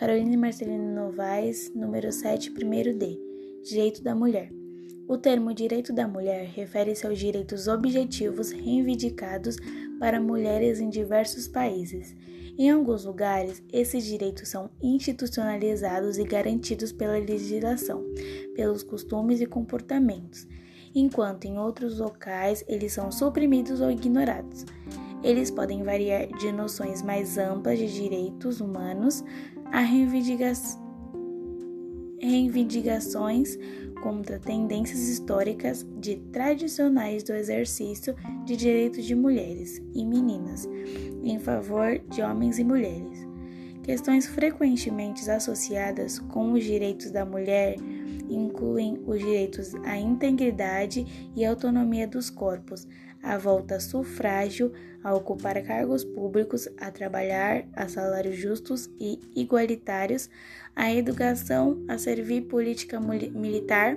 Caroline Marcelino Novaes, número 7, primeiro D. Direito da mulher. O termo direito da mulher refere-se aos direitos objetivos reivindicados para mulheres em diversos países. Em alguns lugares, esses direitos são institucionalizados e garantidos pela legislação, pelos costumes e comportamentos, enquanto em outros locais eles são suprimidos ou ignorados. Eles podem variar de noções mais amplas de direitos humanos a reivindicações contra tendências históricas de tradicionais do exercício de direitos de mulheres e meninas em favor de homens e mulheres. Questões frequentemente associadas com os direitos da mulher incluem os direitos à integridade e autonomia dos corpos, a volta ao sufrágio, a ocupar cargos públicos, a trabalhar a salários justos e igualitários, a educação, a servir política militar,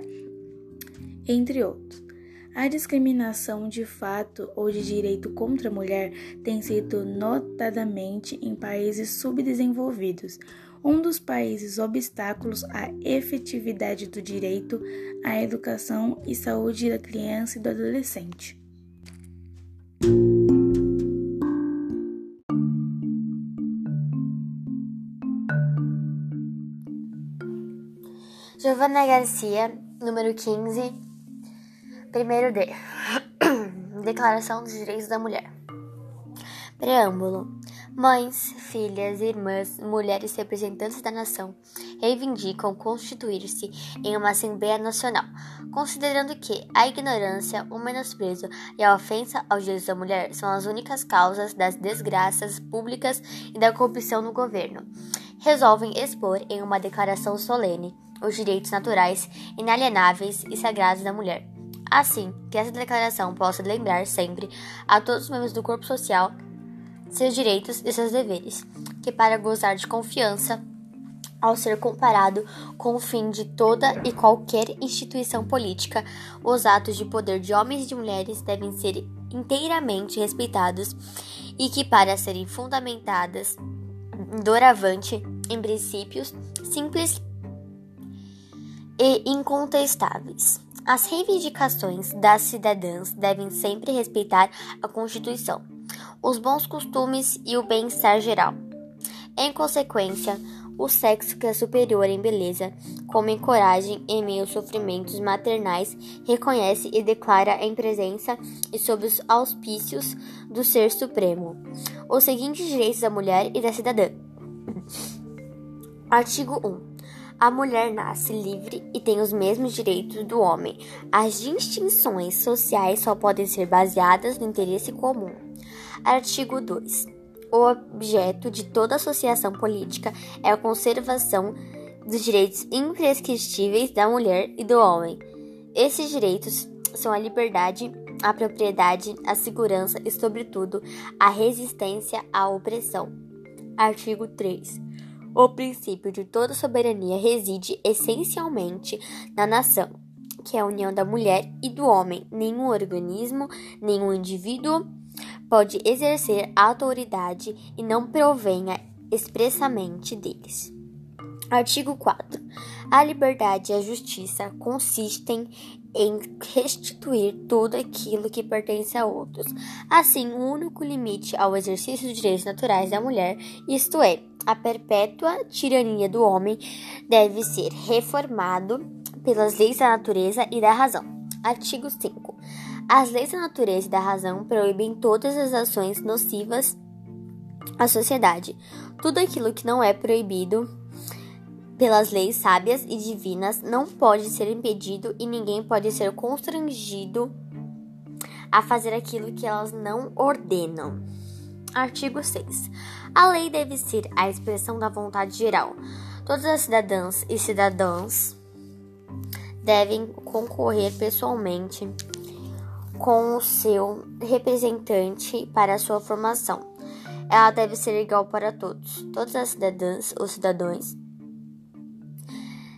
entre outros. A discriminação de fato ou de direito contra a mulher tem sido notadamente em países subdesenvolvidos. Um dos países obstáculos à efetividade do direito à educação e saúde da criança e do adolescente. Giovanna Garcia, número 15, primeiro D. Declaração dos Direitos da Mulher. Preâmbulo. Mães, filhas, irmãs, mulheres representantes da nação reivindicam constituir-se em uma Assembleia Nacional, considerando que a ignorância, o menosprezo e a ofensa aos direitos da mulher são as únicas causas das desgraças públicas e da corrupção no governo. Resolvem expor em uma declaração solene os direitos naturais, inalienáveis e sagrados da mulher. Assim, que essa declaração possa lembrar sempre a todos os membros do corpo social seus direitos e seus deveres, que para gozar de confiança, ao ser comparado com o fim de toda e qualquer instituição política, os atos de poder de homens e de mulheres devem ser inteiramente respeitados e que, para serem fundamentadas doravante em princípios simples e incontestáveis. As reivindicações das cidadãs devem sempre respeitar a Constituição, os bons costumes e o bem-estar geral. Em consequência, o sexo que é superior em beleza, como em coragem em meio aos sofrimentos maternais, reconhece e declara em presença e sob os auspícios do Ser Supremo os seguintes direitos da mulher e da cidadã. Artigo 1. A mulher nasce livre e tem os mesmos direitos do homem. As distinções sociais só podem ser baseadas no interesse comum. Artigo 2. O objeto de toda associação política é a conservação dos direitos imprescritíveis da mulher e do homem. Esses direitos são a liberdade, a propriedade, a segurança e, sobretudo, a resistência à opressão. Artigo 3. O princípio de toda soberania reside essencialmente na nação, que é a união da mulher e do homem. Nenhum organismo, nenhum indivíduo pode exercer autoridade e não provenha expressamente deles. Artigo 4. A liberdade e a justiça consistem em restituir tudo aquilo que pertence a outros. Assim, o único limite ao exercício dos direitos naturais da mulher, isto é, a perpétua tirania do homem deve ser reformado pelas leis da natureza e da razão. Artigo 5. As leis da natureza e da razão proíbem todas as ações nocivas à sociedade. Tudo aquilo que não é proibido pelas leis sábias e divinas não pode ser impedido e ninguém pode ser constrangido a fazer aquilo que elas não ordenam. Artigo 6. A lei deve ser a expressão da vontade geral. Todas as cidadãs e cidadãos devem concorrer pessoalmente com o seu representante para sua formação. Ela deve ser igual para todos. Todas as cidadãs ou cidadãos,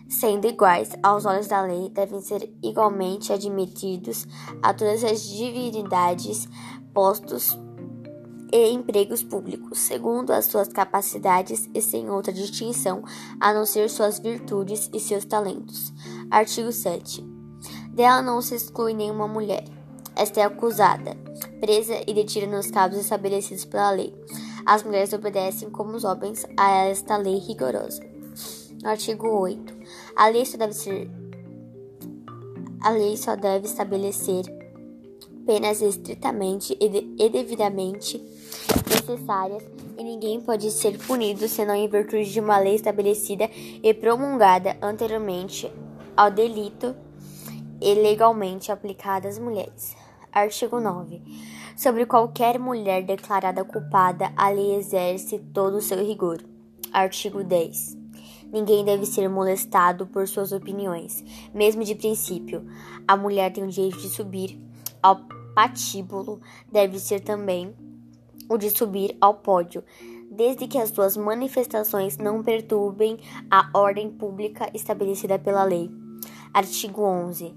sendo iguais aos olhos da lei, devem ser igualmente admitidos a todas as divindades postos e empregos públicos, segundo as suas capacidades e sem outra distinção a não ser suas virtudes e seus talentos. Artigo 7. Dela não se exclui nenhuma mulher. Esta é acusada, presa e detida nos casos estabelecidos pela lei. As mulheres obedecem como os homens a esta lei rigorosa. Artigo 8. A lei só deve ser a lei só deve estabelecer penas estritamente e devidamente necessárias e ninguém pode ser punido senão em virtude de uma lei estabelecida e promulgada anteriormente ao delito e legalmente aplicada às mulheres. Artigo 9. Sobre qualquer mulher declarada culpada, a lei exerce todo o seu rigor. Artigo 10. Ninguém deve ser molestado por suas opiniões, mesmo de princípio. A mulher tem o direito de subir ao patíbulo, deve ser também o de subir ao pódio, desde que as suas manifestações não perturbem a ordem pública estabelecida pela lei. Artigo 11.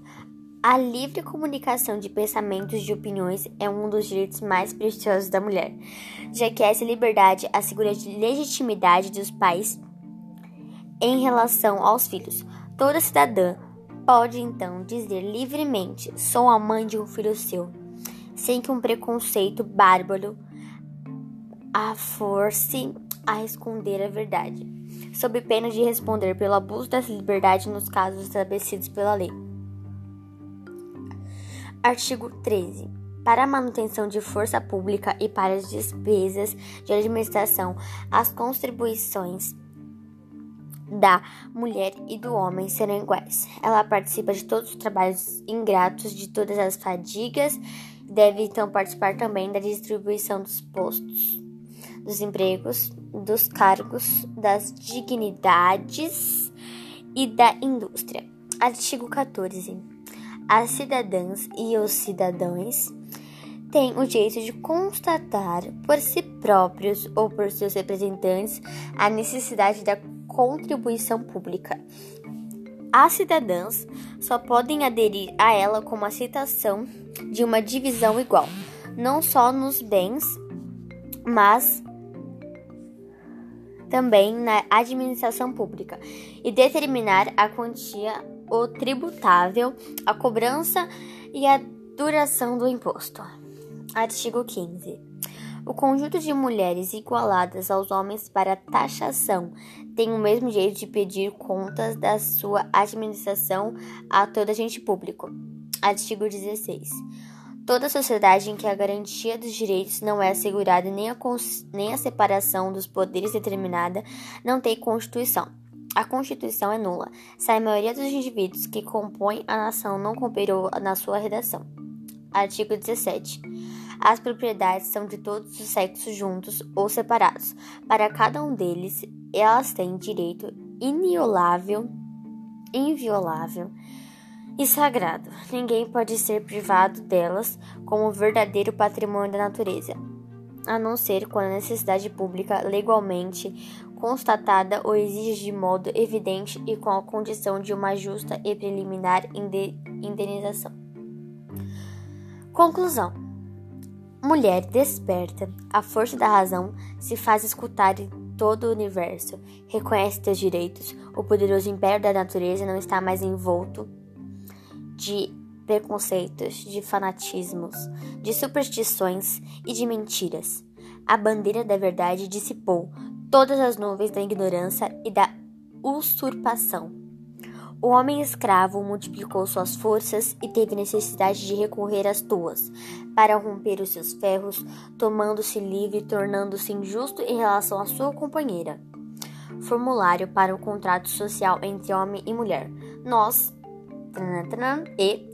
A livre comunicação de pensamentos e opiniões é um dos direitos mais preciosos da mulher, já que essa liberdade assegura a legitimidade dos pais em relação aos filhos. Toda cidadã pode então dizer livremente: sou a mãe de um filho seu, sem que um preconceito bárbaro a force a esconder a verdade, sob pena de responder pelo abuso dessa liberdade nos casos estabelecidos pela lei. Artigo 13. Para a manutenção de força pública e para as despesas de administração, as contribuições da mulher e do homem serão iguais. Ela participa de todos os trabalhos ingratos, de todas as fadigas, deve então participar também da distribuição dos postos, dos empregos, dos cargos, das dignidades e da indústria. Artigo 14. As cidadãs e os cidadãos têm o direito de constatar por si próprios ou por seus representantes a necessidade da contribuição pública. As cidadãs só podem aderir a ela com a citação de uma divisão igual, não só nos bens, mas também na administração pública, e determinar a quantia, o tributável, a cobrança e a duração do imposto. Artigo 15. O conjunto de mulheres igualadas aos homens para taxação tem o mesmo direito de pedir contas da sua administração a todo agente público. Artigo 16. Toda sociedade em que a garantia dos direitos não é assegurada nem a, nem a separação dos poderes determinada não tem Constituição. A Constituição é nula se a maioria dos indivíduos que compõem a nação não cooperou na sua redação. Artigo 17. As propriedades são de todos os sexos juntos ou separados. Para cada um deles, elas têm direito iniolável, inviolável e sagrado. Ninguém pode ser privado delas como verdadeiro patrimônio da natureza, a não ser quando a necessidade pública legalmente constatada o exige de modo evidente e com a condição de uma justa e preliminar indenização. Conclusão Mulher desperta, a força da razão se faz escutar em todo o universo, reconhece teus direitos, o poderoso império da natureza não está mais envolto de preconceitos, de fanatismos, de superstições e de mentiras. A bandeira da verdade dissipou todas as nuvens da ignorância e da usurpação. O homem escravo multiplicou suas forças e teve necessidade de recorrer às tuas, para romper os seus ferros, tomando-se livre e tornando-se injusto em relação à sua companheira. Formulário para o contrato social entre homem e mulher. Nós, e,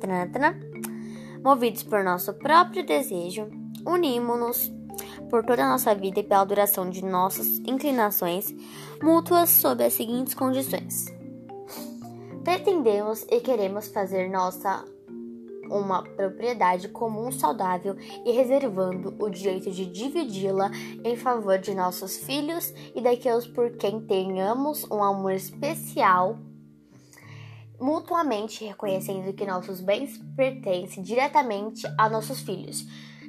movidos por nosso próprio desejo, unimos-nos por toda a nossa vida e pela duração de nossas inclinações mútuas sob as seguintes condições. Pretendemos e queremos fazer nossa uma propriedade comum saudável e reservando o direito de dividi-la em favor de nossos filhos e daqueles por quem tenhamos um amor especial, mutuamente reconhecendo que nossos bens pertencem diretamente a nossos filhos,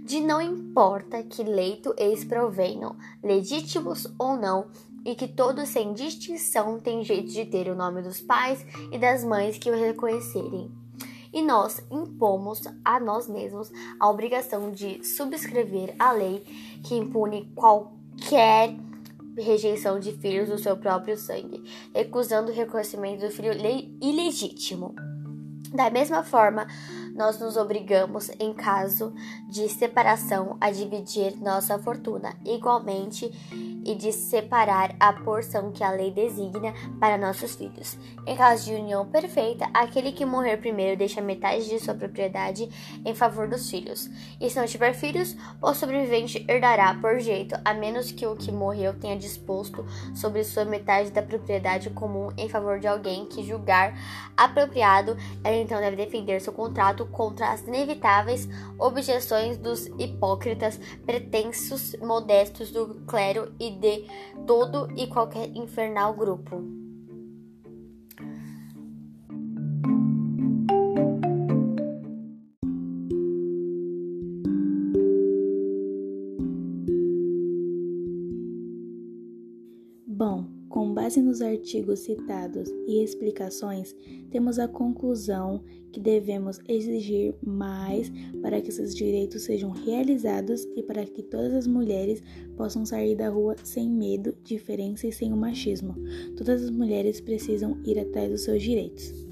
de não importa que leito eles provenham, legítimos ou não, e que todos sem distinção têm jeito de ter o nome dos pais e das mães que o reconhecerem. E nós impomos a nós mesmos a obrigação de subscrever a lei que impune qualquer rejeição de filhos do seu próprio sangue, recusando o reconhecimento do filho ilegítimo. Da mesma forma, nós nos obrigamos, em caso de separação, a dividir nossa fortuna igualmente e de separar a porção que a lei designa para nossos filhos. Em caso de união perfeita, aquele que morrer primeiro deixa metade de sua propriedade em favor dos filhos. E se não tiver filhos, o sobrevivente herdará por jeito, a menos que o que morreu tenha disposto sobre sua metade da propriedade comum em favor de alguém que julgar apropriado, ela então deve defender seu contrato contra as inevitáveis objeções dos hipócritas pretensos modestos do clero e de todo e qualquer infernal grupo. Base nos artigos citados e explicações, temos a conclusão que devemos exigir mais para que esses direitos sejam realizados e para que todas as mulheres possam sair da rua sem medo, diferença e sem o machismo. Todas as mulheres precisam ir atrás dos seus direitos.